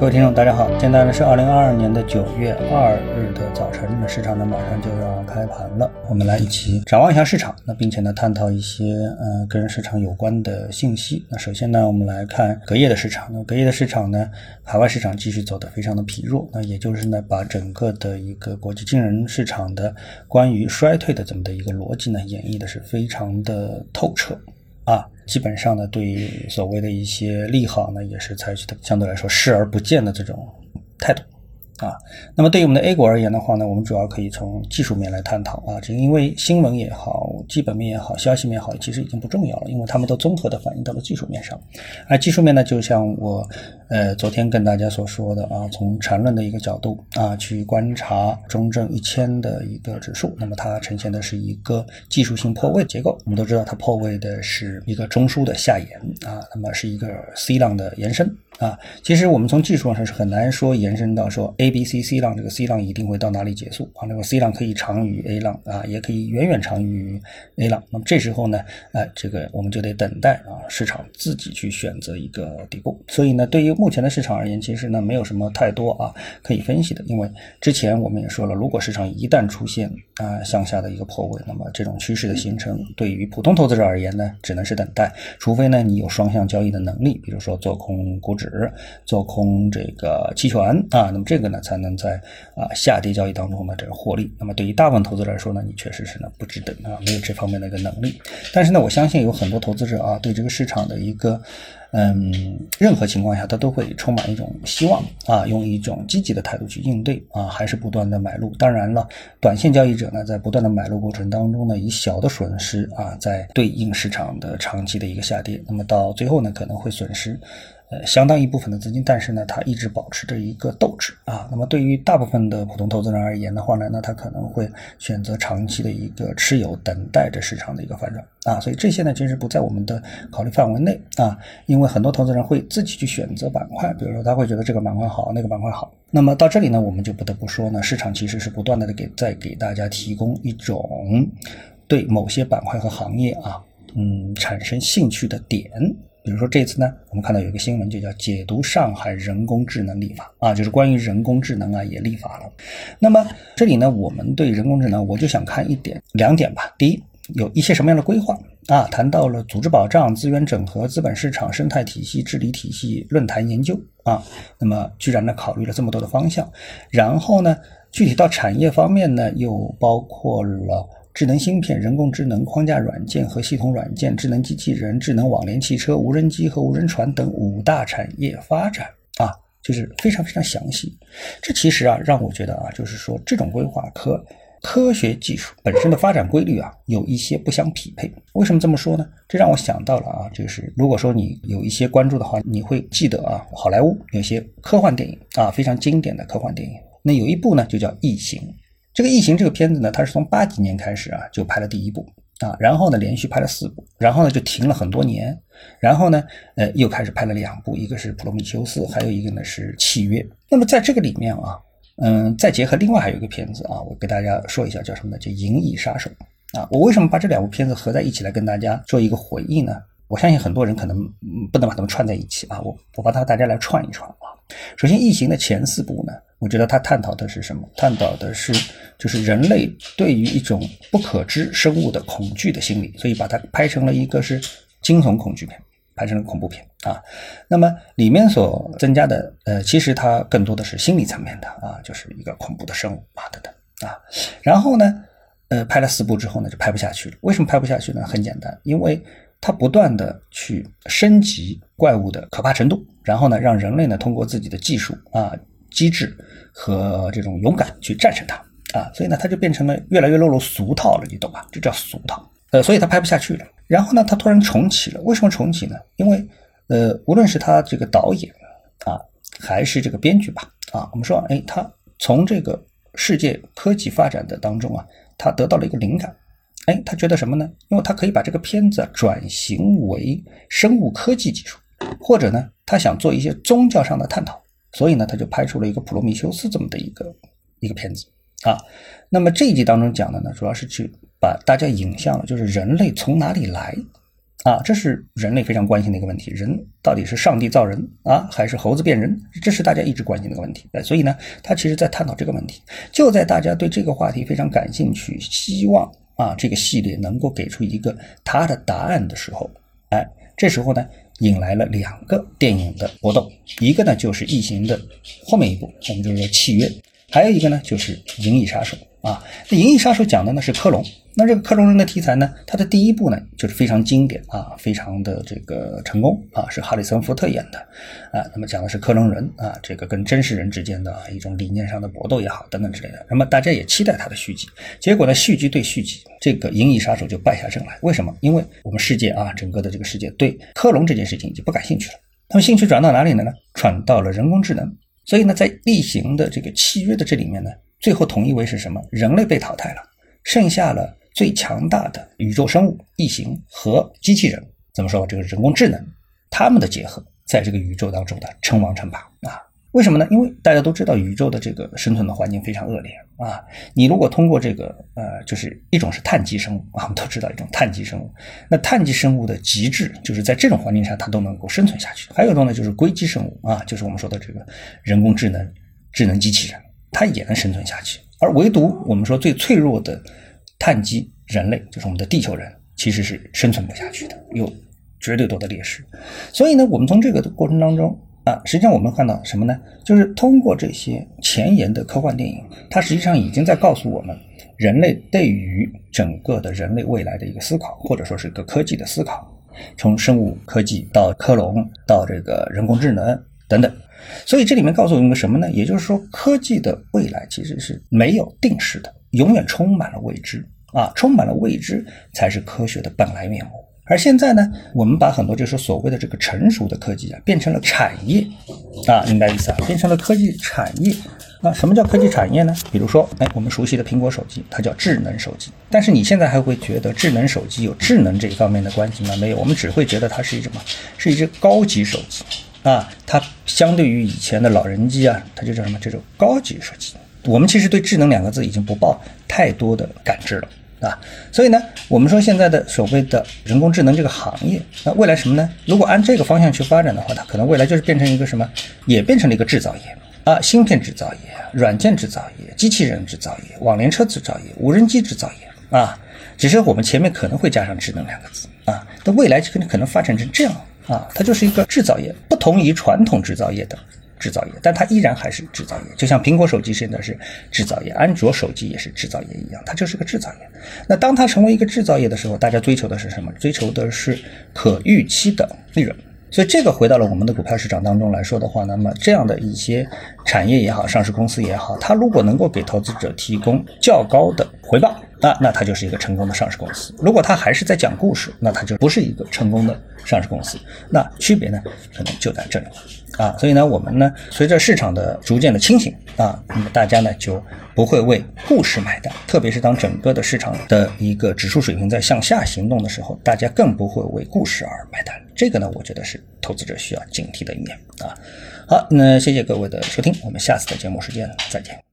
各位听众，大家好，现在呢是二零二二年的九月二日的早晨，那市场呢马上就要开盘了，我们来一起展望一下市场，那并且呢探讨一些呃跟市场有关的信息。那首先呢，我们来看隔夜的市场，那隔夜的市场呢，海外市场继续走得非常的疲弱，那也就是呢把整个的一个国际金融市场的关于衰退的这么的一个逻辑呢演绎的是非常的透彻。啊，基本上呢，对于所谓的一些利好呢，也是采取的相对来说视而不见的这种态度。啊，那么对于我们的 A 股而言的话呢，我们主要可以从技术面来探讨啊，这因为新闻也好，基本面也好，消息面也好，其实已经不重要了，因为他们都综合的反映到了技术面上。而技术面呢，就像我呃昨天跟大家所说的啊，从缠论的一个角度啊去观察中证一千的一个指数，那么它呈现的是一个技术性破位结构。我们都知道它破位的是一个中枢的下沿啊，那么是一个 C 浪的延伸。啊，其实我们从技术上是很难说延伸到说 A、B、C、C 浪，这个 C 浪一定会到哪里结束啊？那么 C 浪可以长于 A 浪啊，也可以远远长于 A 浪。那么这时候呢，哎，这个我们就得等待啊，市场自己去选择一个底部。所以呢，对于目前的市场而言，其实呢没有什么太多啊可以分析的，因为之前我们也说了，如果市场一旦出现啊向下的一个破位，那么这种趋势的形成，对于普通投资者而言呢，只能是等待，除非呢你有双向交易的能力，比如说做空股指。做空这个期权啊，那么这个呢才能在啊下跌交易当中呢这个获利。那么对于大部分投资者来说呢，你确实是呢不值得啊，没有这方面的一个能力。但是呢，我相信有很多投资者啊，对这个市场的一个嗯，任何情况下他都会充满一种希望啊，用一种积极的态度去应对啊，还是不断的买入。当然了，短线交易者呢，在不断的买入过程当中呢，以小的损失啊，在对应市场的长期的一个下跌，那么到最后呢，可能会损失。呃，相当一部分的资金，但是呢，它一直保持着一个斗志啊。那么对于大部分的普通投资人而言的话呢，那他可能会选择长期的一个持有，等待着市场的一个反转啊。所以这些呢，其实不在我们的考虑范围内啊。因为很多投资人会自己去选择板块，比如说他会觉得这个板块好，那个板块好。那么到这里呢，我们就不得不说呢，市场其实是不断的给在给大家提供一种对某些板块和行业啊，嗯，产生兴趣的点。比如说这次呢，我们看到有一个新闻，就叫解读上海人工智能立法啊，就是关于人工智能啊也立法了。那么这里呢，我们对人工智能，我就想看一点两点吧。第一，有一些什么样的规划啊？谈到了组织保障、资源整合、资本市场生态体系治理体系、论坛研究啊。那么居然呢考虑了这么多的方向，然后呢，具体到产业方面呢，又包括了。智能芯片、人工智能框架软件和系统软件、智能机器人、智能网联汽车、无人机和无人船等五大产业发展啊，就是非常非常详细。这其实啊，让我觉得啊，就是说这种规划和科学技术本身的发展规律啊，有一些不相匹配。为什么这么说呢？这让我想到了啊，就是如果说你有一些关注的话，你会记得啊，好莱坞有些科幻电影啊，非常经典的科幻电影。那有一部呢，就叫《异形》。这个《异形》这个片子呢，它是从八几年开始啊就拍了第一部啊，然后呢连续拍了四部，然后呢就停了很多年，然后呢呃又开始拍了两部，一个是《普罗米修斯》，还有一个呢是《契约》。那么在这个里面啊，嗯，再结合另外还有一个片子啊，我给大家说一下叫什么呢？叫《银翼杀手》啊。我为什么把这两部片子合在一起来跟大家做一个回忆呢？我相信很多人可能不能把它们串在一起啊，我我把它大家来串一串啊。首先，《异形》的前四部呢。我觉得他探讨的是什么？探讨的是就是人类对于一种不可知生物的恐惧的心理，所以把它拍成了一个是惊悚恐惧片，拍成了恐怖片啊。那么里面所增加的呃，其实它更多的是心理层面的啊，就是一个恐怖的生物啊等等啊。然后呢，呃，拍了四部之后呢，就拍不下去了。为什么拍不下去呢？很简单，因为它不断的去升级怪物的可怕程度，然后呢，让人类呢通过自己的技术啊。机智和这种勇敢去战胜它啊，所以呢，它就变成了越来越落入俗套了，你懂吧？这叫俗套。呃，所以他拍不下去了。然后呢，他突然重启了。为什么重启呢？因为呃，无论是他这个导演啊，还是这个编剧吧，啊，我们说，哎，他从这个世界科技发展的当中啊，他得到了一个灵感。哎，他觉得什么呢？因为他可以把这个片子转型为生物科技技术，或者呢，他想做一些宗教上的探讨。所以呢，他就拍出了一个《普罗米修斯》这么的一个一个片子啊。那么这一集当中讲的呢，主要是去把大家引向了，就是人类从哪里来啊，这是人类非常关心的一个问题。人到底是上帝造人啊，还是猴子变人？这是大家一直关心的一个问题。所以呢，他其实在探讨这个问题。就在大家对这个话题非常感兴趣，希望啊这个系列能够给出一个他的答案的时候，哎，这时候呢，引来了两个电影的搏斗，一个呢就是《异形》的后面一部，我们就是说《契约》，还有一个呢就是《银翼杀手》啊。那《银翼杀手》讲的呢是克隆。那这个克隆人的题材呢，它的第一部呢就是非常经典啊，非常的这个成功啊，是哈里森福特演的啊。那么讲的是克隆人啊，这个跟真实人之间的一种理念上的搏斗也好，等等之类的。那么大家也期待它的续集。结果呢，续集对续集，这个《银翼杀手》就败下阵来。为什么？因为我们世界啊，整个的这个世界对克隆这件事情已经不感兴趣了。那么兴趣转到哪里了呢？转到了人工智能。所以呢，在例行的这个契约的这里面呢，最后统一为是什么？人类被淘汰了，剩下了。最强大的宇宙生物异形和机器人，怎么说？这个人工智能，它们的结合，在这个宇宙当中的称王称霸啊？为什么呢？因为大家都知道，宇宙的这个生存的环境非常恶劣啊。你如果通过这个呃，就是一种是碳基生物啊，我们都知道一种碳基生物。那碳基生物的极致，就是在这种环境下它都能够生存下去。还有一种呢，就是硅基生物啊，就是我们说的这个人工智能、智能机器人，它也能生存下去。而唯独我们说最脆弱的。碳基人类就是我们的地球人，其实是生存不下去的，有绝对多的劣势。所以呢，我们从这个过程当中啊，实际上我们看到什么呢？就是通过这些前沿的科幻电影，它实际上已经在告诉我们，人类对于整个的人类未来的一个思考，或者说是一个科技的思考，从生物科技到克隆到这个人工智能等等。所以这里面告诉我们个什么呢？也就是说，科技的未来其实是没有定式的。永远充满了未知啊，充满了未知才是科学的本来面目。而现在呢，我们把很多就是所谓的这个成熟的科技啊，变成了产业啊，明白意思啊？变成了科技产业。那什么叫科技产业呢？比如说，哎，我们熟悉的苹果手机，它叫智能手机。但是你现在还会觉得智能手机有智能这一方面的关系吗？没有，我们只会觉得它是一什么？是一只高级手机啊。它相对于以前的老人机啊，它就叫什么？这种高级手机。我们其实对智能两个字已经不抱太多的感知了啊，所以呢，我们说现在的所谓的人工智能这个行业，那未来什么呢？如果按这个方向去发展的话，它可能未来就是变成一个什么，也变成了一个制造业啊，芯片制造业、软件制造业、机器人制造业、网联车制造业、无人机制造业啊，只是我们前面可能会加上智能两个字啊，那未来可能可能发展成这样啊，它就是一个制造业，不同于传统制造业的。制造业，但它依然还是制造业，就像苹果手机现在是制造业，安卓手机也是制造业一样，它就是个制造业。那当它成为一个制造业的时候，大家追求的是什么？追求的是可预期的利润。所以这个回到了我们的股票市场当中来说的话，那么这样的一些产业也好，上市公司也好，它如果能够给投资者提供较高的回报。那那它就是一个成功的上市公司。如果它还是在讲故事，那它就不是一个成功的上市公司。那区别呢，可能就在这里啊。所以呢，我们呢，随着市场的逐渐的清醒啊，那么大家呢就不会为故事买单。特别是当整个的市场的一个指数水平在向下行动的时候，大家更不会为故事而买单。这个呢，我觉得是投资者需要警惕的一面啊。好，那谢谢各位的收听，我们下次的节目时间再见。